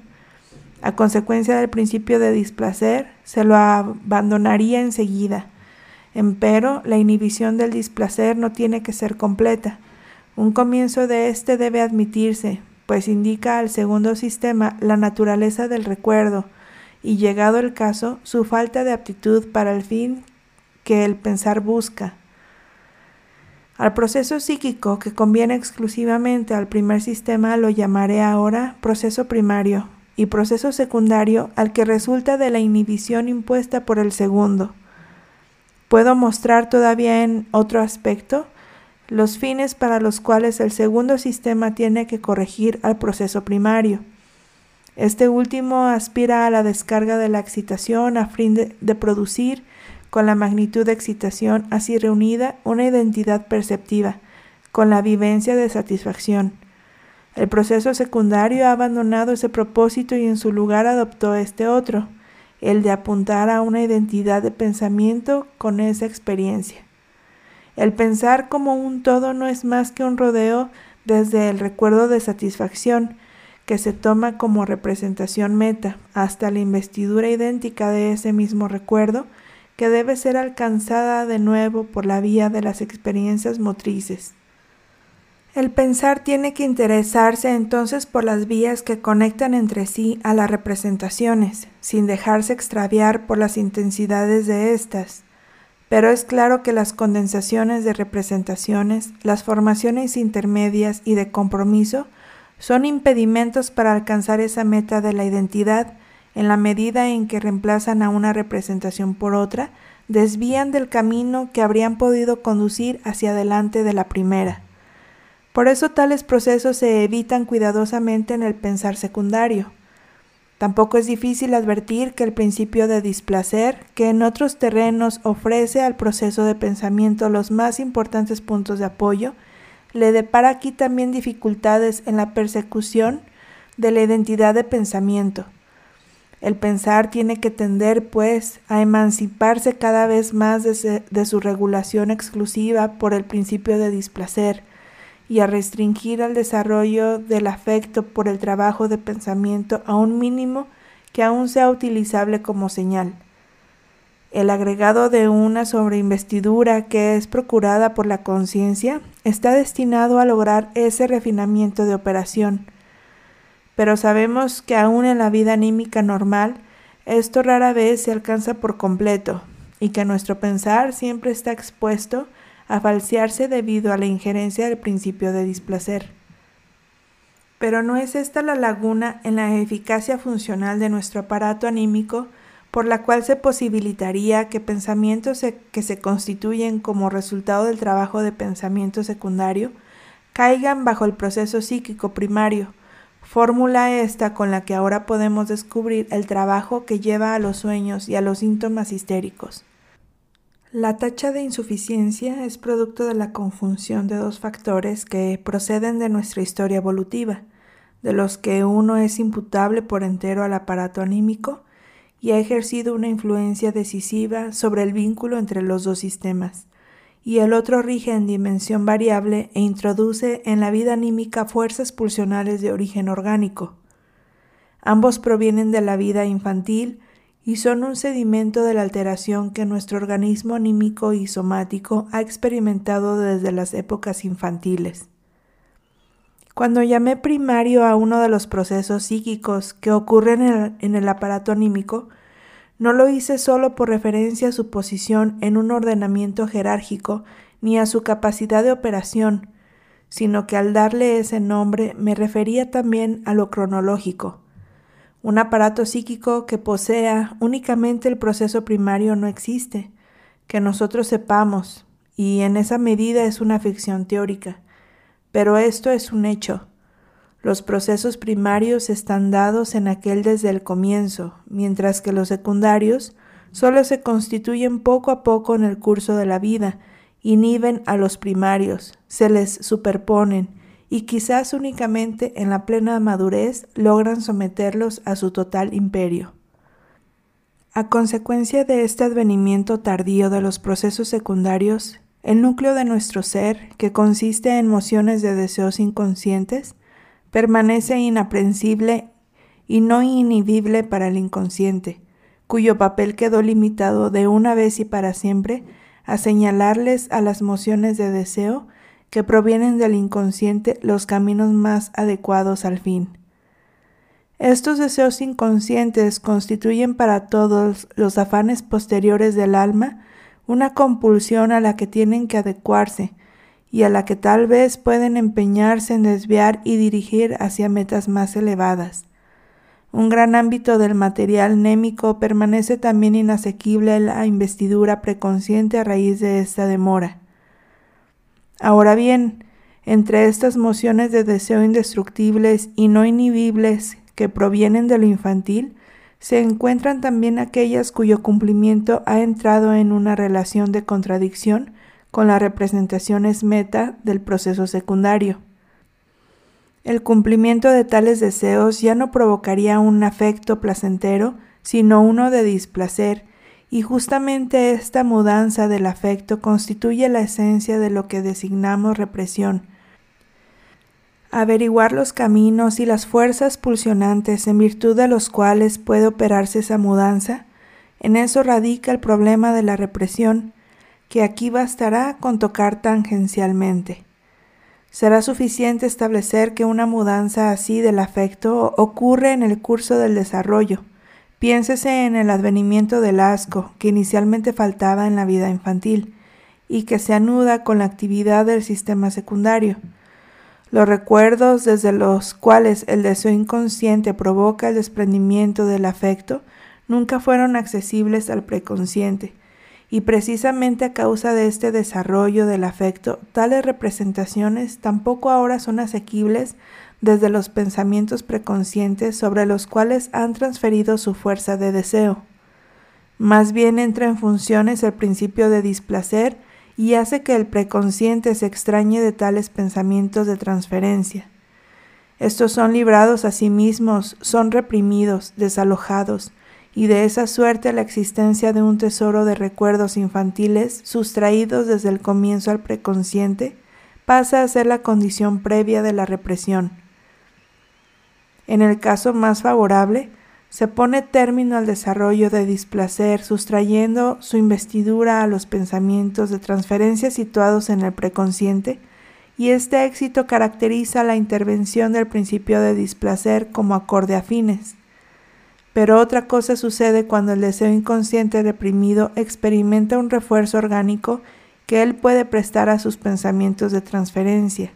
A consecuencia del principio de displacer, se lo abandonaría enseguida. Empero, la inhibición del displacer no tiene que ser completa. Un comienzo de éste debe admitirse, pues indica al segundo sistema la naturaleza del recuerdo y, llegado el caso, su falta de aptitud para el fin que el pensar busca. Al proceso psíquico que conviene exclusivamente al primer sistema lo llamaré ahora proceso primario y proceso secundario al que resulta de la inhibición impuesta por el segundo. Puedo mostrar todavía en otro aspecto los fines para los cuales el segundo sistema tiene que corregir al proceso primario. Este último aspira a la descarga de la excitación a fin de, de producir con la magnitud de excitación así reunida una identidad perceptiva, con la vivencia de satisfacción. El proceso secundario ha abandonado ese propósito y en su lugar adoptó este otro, el de apuntar a una identidad de pensamiento con esa experiencia. El pensar como un todo no es más que un rodeo desde el recuerdo de satisfacción, que se toma como representación meta, hasta la investidura idéntica de ese mismo recuerdo, que debe ser alcanzada de nuevo por la vía de las experiencias motrices. El pensar tiene que interesarse entonces por las vías que conectan entre sí a las representaciones, sin dejarse extraviar por las intensidades de éstas. Pero es claro que las condensaciones de representaciones, las formaciones intermedias y de compromiso son impedimentos para alcanzar esa meta de la identidad en la medida en que reemplazan a una representación por otra, desvían del camino que habrían podido conducir hacia adelante de la primera. Por eso tales procesos se evitan cuidadosamente en el pensar secundario. Tampoco es difícil advertir que el principio de displacer, que en otros terrenos ofrece al proceso de pensamiento los más importantes puntos de apoyo, le depara aquí también dificultades en la persecución de la identidad de pensamiento, el pensar tiene que tender, pues, a emanciparse cada vez más de, su regulación exclusiva por el principio de displacer y a restringir el desarrollo del afecto por el trabajo de pensamiento a un mínimo que aún sea utilizable como señal. El agregado de una sobreinvestidura que es procurada por la conciencia está destinado a lograr ese refinamiento de operación, pero sabemos que aún en la vida anímica normal, esto rara vez se alcanza por completo y que nuestro pensar siempre está expuesto a falsearse debido a la injerencia del principio de displacer. Pero no es esta la laguna en la eficacia funcional de nuestro aparato anímico por la cual se posibilitaría que pensamientos que se constituyen como resultado del trabajo de pensamiento secundario caigan bajo el proceso psíquico primario, fórmula esta con la que ahora podemos descubrir el trabajo que lleva a los sueños y a los síntomas histéricos. La tacha de insuficiencia es producto de la conjunción de dos factores que proceden de nuestra historia evolutiva, de los que uno es imputable por entero al aparato anímico y ha ejercido una influencia decisiva sobre el vínculo entre los dos sistemas, y el otro rige en dimensión variable e introduce en la vida anímica fuerzas pulsionales de origen orgánico. Ambos provienen de la vida infantil y son un sedimento de la alteración que nuestro organismo anímico y somático ha experimentado desde las épocas infantiles. Cuando llamé primario a uno de los procesos psíquicos que ocurren en el, aparato anímico, no lo hice solo por referencia a su posición en un ordenamiento jerárquico ni a su capacidad de operación, sino que al darle ese nombre me refería también a lo cronológico, un aparato psíquico que posea únicamente el proceso primario no existe, que nosotros sepamos, y en esa medida es una ficción teórica. Pero esto es un hecho. Los procesos primarios están dados en aquel desde el comienzo, mientras que los secundarios solo se constituyen poco a poco en el curso de la vida, inhiben a los primarios, se les superponen, y quizás únicamente en la plena madurez logran someterlos a su total imperio. A consecuencia de este advenimiento tardío de los procesos secundarios, el núcleo de nuestro ser, que consiste en mociones de deseos inconscientes, permanece inaprensible y no inhibible para el inconsciente, cuyo papel quedó limitado de una vez y para siempre a señalarles a las mociones de deseo que provienen del inconsciente los caminos más adecuados al fin. Estos deseos inconscientes constituyen para todos los afanes posteriores del alma una compulsión a la que tienen que adecuarse y a la que tal vez pueden empeñarse en desviar y dirigir hacia metas más elevadas. Un gran ámbito del material némico permanece también inasequible a la investidura preconsciente a raíz de esta demora. Ahora bien, entre estas mociones de deseo indestructibles y no inhibibles que provienen de lo infantil, se encuentran también aquellas cuyo cumplimiento ha entrado en una relación de contradicción con las representaciones meta del proceso secundario. El cumplimiento de tales deseos ya no provocaría un afecto placentero, sino uno de displacer, y justamente esta mudanza del afecto constituye la esencia de lo que designamos represión. Averiguar los caminos y las fuerzas pulsionantes en virtud de los cuales puede operarse esa mudanza, en eso radica el problema de la represión, que aquí bastará con tocar tangencialmente. Será suficiente establecer que una mudanza así del afecto ocurre en el curso del desarrollo, Piénsese en el advenimiento del asco que inicialmente faltaba en la vida infantil y que se anuda con la actividad del sistema secundario. Los recuerdos desde los cuales el deseo inconsciente provoca el desprendimiento del afecto nunca fueron accesibles al preconsciente, y precisamente a causa de este desarrollo del afecto, tales representaciones tampoco ahora son asequibles desde los pensamientos preconscientes sobre los cuales han transferido su fuerza de deseo. Más bien entra en funciones el principio de displacer y hace que el preconsciente se extrañe de tales pensamientos de transferencia. Estos son librados a sí mismos, son reprimidos, desalojados, y de esa suerte la existencia de un tesoro de recuerdos infantiles sustraídos desde el comienzo al preconsciente pasa a ser la condición previa de la represión. En el caso más favorable, se pone término al desarrollo de displacer, sustrayendo su investidura a los pensamientos de transferencia situados en el preconsciente, y este éxito caracteriza la intervención del principio de displacer como acorde a fines. Pero otra cosa sucede cuando el deseo inconsciente reprimido experimenta un refuerzo orgánico que él puede prestar a sus pensamientos de transferencia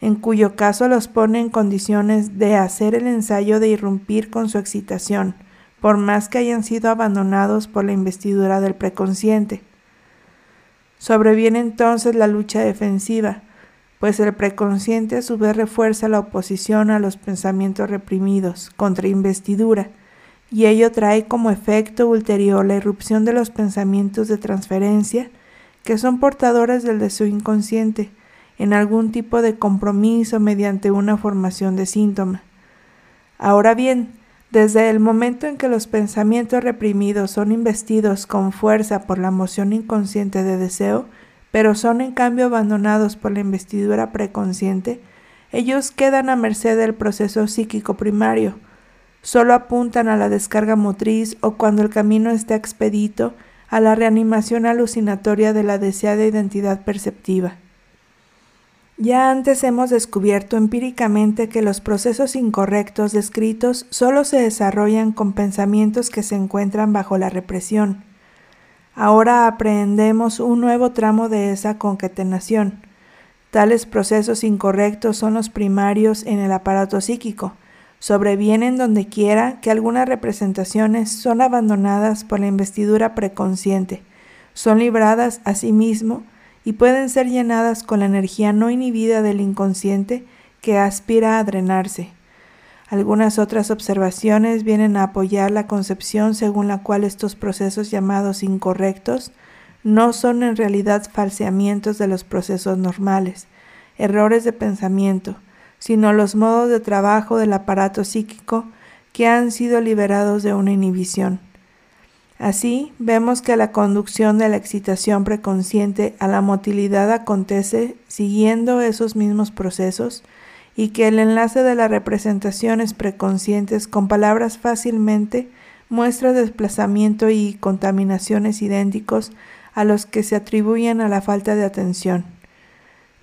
en cuyo caso los pone en condiciones de hacer el ensayo de irrumpir con su excitación, por más que hayan sido abandonados por la investidura del preconsciente. Sobreviene entonces la lucha defensiva, pues el preconsciente a su vez refuerza la oposición a los pensamientos reprimidos contra investidura, y ello trae como efecto ulterior la irrupción de los pensamientos de transferencia que son portadores del deseo inconsciente en algún tipo de compromiso mediante una formación de síntoma. Ahora bien, desde el momento en que los pensamientos reprimidos son investidos con fuerza por la emoción inconsciente de deseo, pero son en cambio abandonados por la investidura preconsciente, ellos quedan a merced del proceso psíquico primario, solo apuntan a la descarga motriz o cuando el camino está expedito a la reanimación alucinatoria de la deseada identidad perceptiva. Ya antes hemos descubierto empíricamente que los procesos incorrectos descritos solo se desarrollan con pensamientos que se encuentran bajo la represión. Ahora aprendemos un nuevo tramo de esa concatenación. Tales procesos incorrectos son los primarios en el aparato psíquico. Sobrevienen donde quiera que algunas representaciones son abandonadas por la investidura preconsciente, son libradas a sí mismo y pueden ser llenadas con la energía no inhibida del inconsciente que aspira a drenarse. Algunas otras observaciones vienen a apoyar la concepción según la cual estos procesos llamados incorrectos no son en realidad falseamientos de los procesos normales, errores de pensamiento, sino los modos de trabajo del aparato psíquico que han sido liberados de una inhibición. Así, vemos que la conducción de la excitación preconsciente a la motilidad acontece siguiendo esos mismos procesos, y que el enlace de las representaciones preconscientes con palabras fácilmente muestra desplazamiento y contaminaciones idénticos a los que se atribuyen a la falta de atención.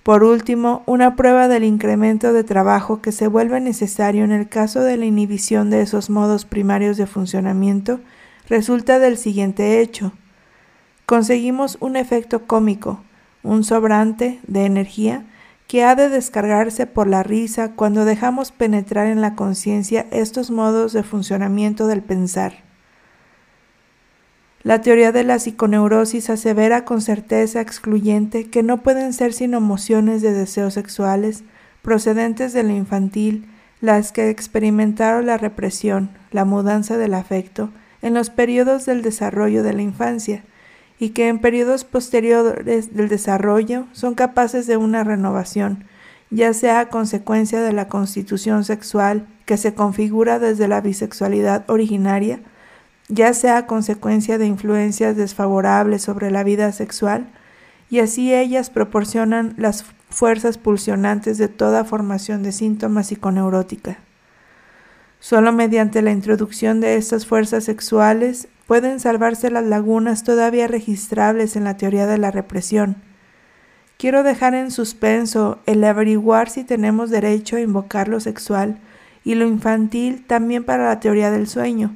Por último, una prueba del incremento de trabajo que se vuelve necesario en el caso de la inhibición de esos modos primarios de funcionamiento resulta del siguiente hecho. Conseguimos un efecto cómico, un sobrante de energía que ha de descargarse por la risa cuando dejamos penetrar en la conciencia estos modos de funcionamiento del pensar. La teoría de la psiconeurosis asevera con certeza excluyente que no pueden ser sino emociones de deseos sexuales procedentes de lo infantil las que experimentaron la represión, la mudanza del afecto, en los periodos del desarrollo de la infancia, y que en periodos posteriores del desarrollo son capaces de una renovación, ya sea a consecuencia de la constitución sexual que se configura desde la bisexualidad originaria, ya sea consecuencia de influencias desfavorables sobre la vida sexual, y así ellas proporcionan las fuerzas pulsionantes de toda formación de síntomas psiconeurótica. Solo mediante la introducción de estas fuerzas sexuales pueden salvarse las lagunas todavía registrables en la teoría de la represión. Quiero dejar en suspenso el averiguar si tenemos derecho a invocar lo sexual y lo infantil también para la teoría del sueño.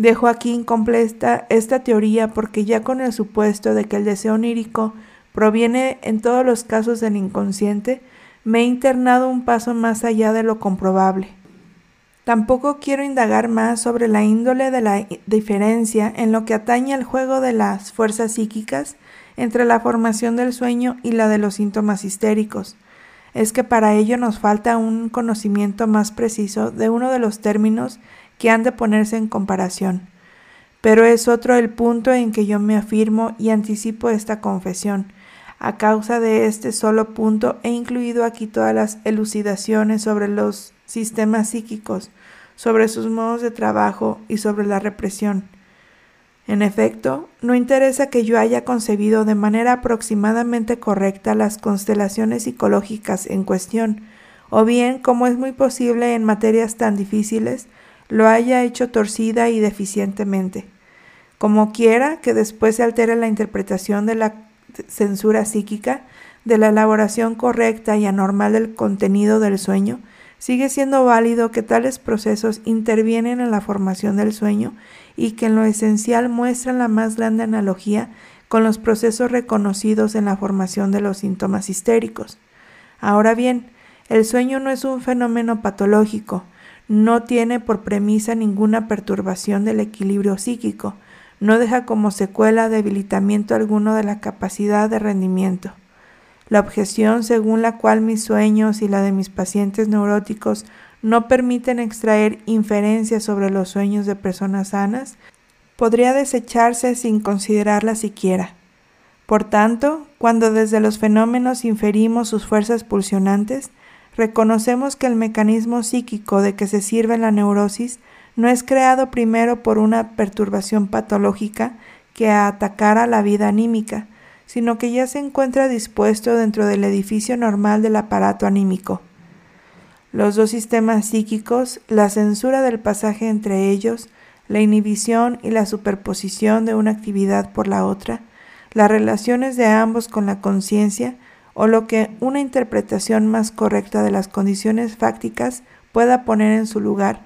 Dejo aquí incompleta esta teoría porque ya con el supuesto de que el deseo onírico proviene en todos los casos del inconsciente, me he internado un paso más allá de lo comprobable. Tampoco quiero indagar más sobre la índole de la diferencia en lo que atañe al juego de las fuerzas psíquicas entre la formación del sueño y la de los síntomas histéricos. Es que para ello nos falta un conocimiento más preciso de uno de los términos que han de ponerse en comparación. Pero es otro el punto en que yo me afirmo y anticipo esta confesión. A causa de este solo punto he incluido aquí todas las elucidaciones sobre los sistemas psíquicos, sobre sus modos de trabajo y sobre la represión. En efecto, no interesa que yo haya concebido de manera aproximadamente correcta las constelaciones psicológicas en cuestión, o bien, como es muy posible en materias tan difíciles, lo haya hecho torcida y deficientemente. Como quiera que después se altere la interpretación de la censura psíquica, de la elaboración correcta y anormal del contenido del sueño, sigue siendo válido que tales procesos intervienen en la formación del sueño y que en lo esencial muestran la más grande analogía con los procesos reconocidos en la formación de los síntomas histéricos. Ahora bien, el sueño no es un fenómeno patológico, no tiene por premisa ninguna perturbación del equilibrio psíquico, no deja como secuela debilitamiento alguno de la capacidad de rendimiento. La objeción según la cual mis sueños y la de mis pacientes neuróticos no permiten extraer inferencias sobre los sueños de personas sanas podría desecharse sin considerarla siquiera. Por tanto, cuando desde los fenómenos inferimos sus fuerzas pulsionantes, reconocemos que el mecanismo psíquico de que se sirve la neurosis no es creado primero por una perturbación patológica que atacara la vida anímica, sino que ya se encuentra dispuesto dentro del edificio normal del aparato anímico. Los dos sistemas psíquicos, la censura del pasaje entre ellos, la inhibición y la superposición de una actividad por la otra, las relaciones de ambos con la conciencia, o lo que una interpretación más correcta de las condiciones fácticas pueda poner en su lugar,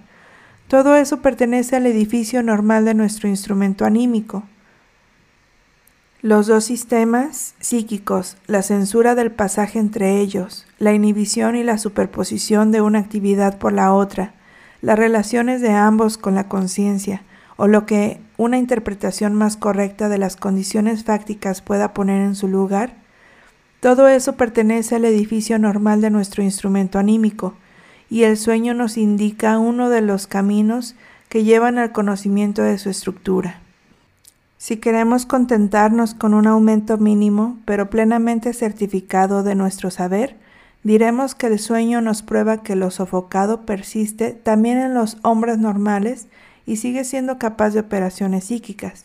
todo eso pertenece al edificio normal de nuestro instrumento anímico. Los dos sistemas psíquicos, la censura del pasaje entre ellos, la inhibición y la superposición de una actividad por la otra, las relaciones de ambos con la conciencia, o lo que una interpretación más correcta de las condiciones fácticas pueda poner en su lugar, todo eso pertenece al edificio normal de nuestro instrumento anímico, y el sueño nos indica uno de los caminos que llevan al conocimiento de su estructura. Si queremos contentarnos con un aumento mínimo, pero plenamente certificado de nuestro saber, diremos que el sueño nos prueba que lo sofocado persiste también en los hombres normales y sigue siendo capaz de operaciones psíquicas.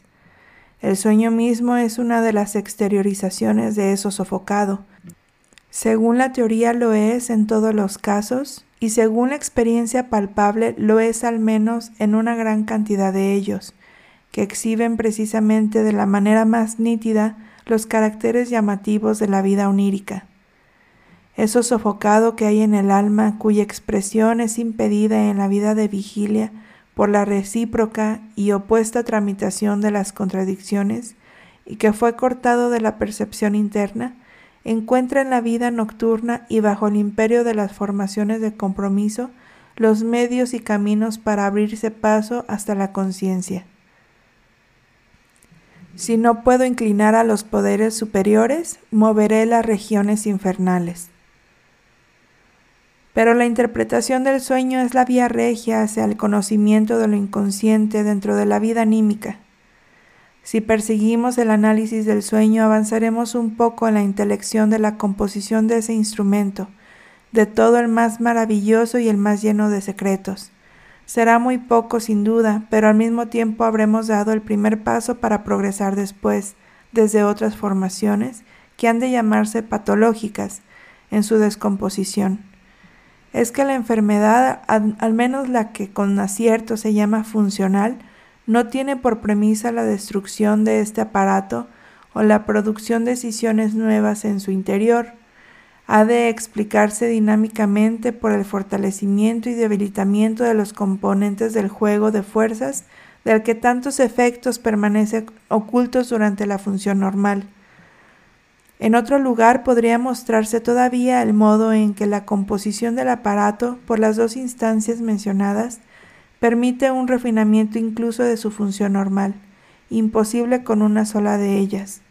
El sueño mismo es una de las exteriorizaciones de eso sofocado. Según la teoría lo es en todos los casos y según la experiencia palpable lo es al menos en una gran cantidad de ellos que exhiben precisamente de la manera más nítida los caracteres llamativos de la vida onírica. Eso sofocado que hay en el alma, cuya expresión es impedida en la vida de vigilia por la recíproca y opuesta tramitación de las contradicciones, y que fue cortado de la percepción interna, encuentra en la vida nocturna y bajo el imperio de las formaciones de compromiso los medios y caminos para abrirse paso hasta la conciencia. Si no puedo inclinar a los poderes superiores, moveré las regiones infernales. Pero la interpretación del sueño es la vía regia hacia el conocimiento de lo inconsciente dentro de la vida anímica. Si perseguimos el análisis del sueño, avanzaremos un poco en la intelección de la composición de ese instrumento, de todo el más maravilloso y el más lleno de secretos. Será muy poco sin duda, pero al mismo tiempo habremos dado el primer paso para progresar después, desde otras formaciones que han de llamarse patológicas, en su descomposición. Es que la enfermedad, al menos la que con acierto se llama funcional, no tiene por premisa la destrucción de este aparato o la producción de decisiones nuevas en su interior, ha de explicarse dinámicamente por el fortalecimiento y debilitamiento de los componentes del juego de fuerzas del que tantos efectos permanecen ocultos durante la función normal. En otro lugar podría mostrarse todavía el modo en que la composición del aparato por las dos instancias mencionadas permite un refinamiento incluso de su función normal, imposible con una sola de ellas.